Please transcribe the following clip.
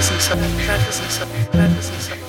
practicing something, practicing something, practicing something.